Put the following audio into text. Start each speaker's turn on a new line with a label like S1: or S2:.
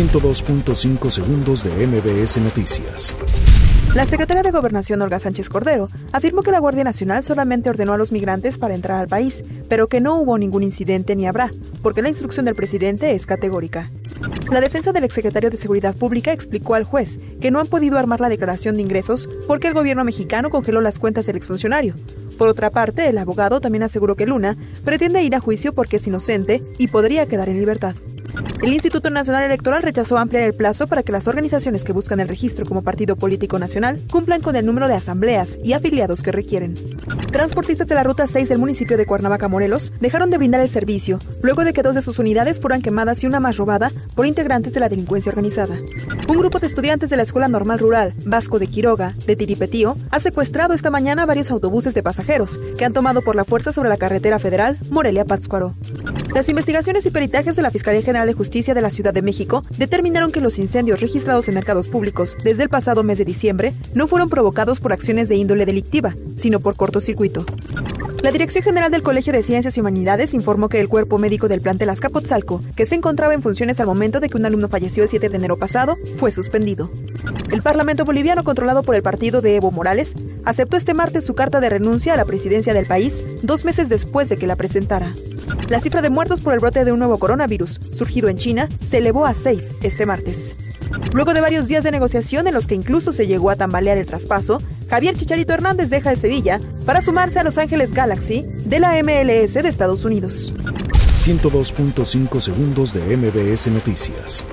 S1: 102.5 segundos de MBS Noticias.
S2: La secretaria de Gobernación Olga Sánchez Cordero afirmó que la Guardia Nacional solamente ordenó a los migrantes para entrar al país, pero que no hubo ningún incidente ni habrá, porque la instrucción del presidente es categórica. La defensa del exsecretario de Seguridad Pública explicó al juez que no han podido armar la declaración de ingresos porque el gobierno mexicano congeló las cuentas del exfuncionario. Por otra parte, el abogado también aseguró que Luna pretende ir a juicio porque es inocente y podría quedar en libertad. El Instituto Nacional Electoral rechazó ampliar el plazo para que las organizaciones que buscan el registro como partido político nacional cumplan con el número de asambleas y afiliados que requieren. Transportistas de la Ruta 6 del municipio de Cuernavaca, Morelos, dejaron de brindar el servicio luego de que dos de sus unidades fueran quemadas y una más robada por integrantes de la delincuencia organizada. Un grupo de estudiantes de la Escuela Normal Rural Vasco de Quiroga, de Tiripetío, ha secuestrado esta mañana varios autobuses de pasajeros que han tomado por la fuerza sobre la carretera federal Morelia-Pátzcuaro. Las investigaciones y peritajes de la Fiscalía General de Justicia de la Ciudad de México determinaron que los incendios registrados en mercados públicos desde el pasado mes de diciembre no fueron provocados por acciones de índole delictiva, sino por cortocircuito. La Dirección General del Colegio de Ciencias y Humanidades informó que el cuerpo médico del plantel Azcapotzalco, que se encontraba en funciones al momento de que un alumno falleció el 7 de enero pasado, fue suspendido. El Parlamento boliviano, controlado por el partido de Evo Morales, aceptó este martes su carta de renuncia a la presidencia del país dos meses después de que la presentara. La cifra de muertos por el brote de un nuevo coronavirus, surgido en China, se elevó a 6 este martes. Luego de varios días de negociación en los que incluso se llegó a tambalear el traspaso, Javier Chicharito Hernández deja el Sevilla para sumarse a Los Ángeles Galaxy de la MLS de Estados Unidos.
S1: 102.5 segundos de MBS Noticias.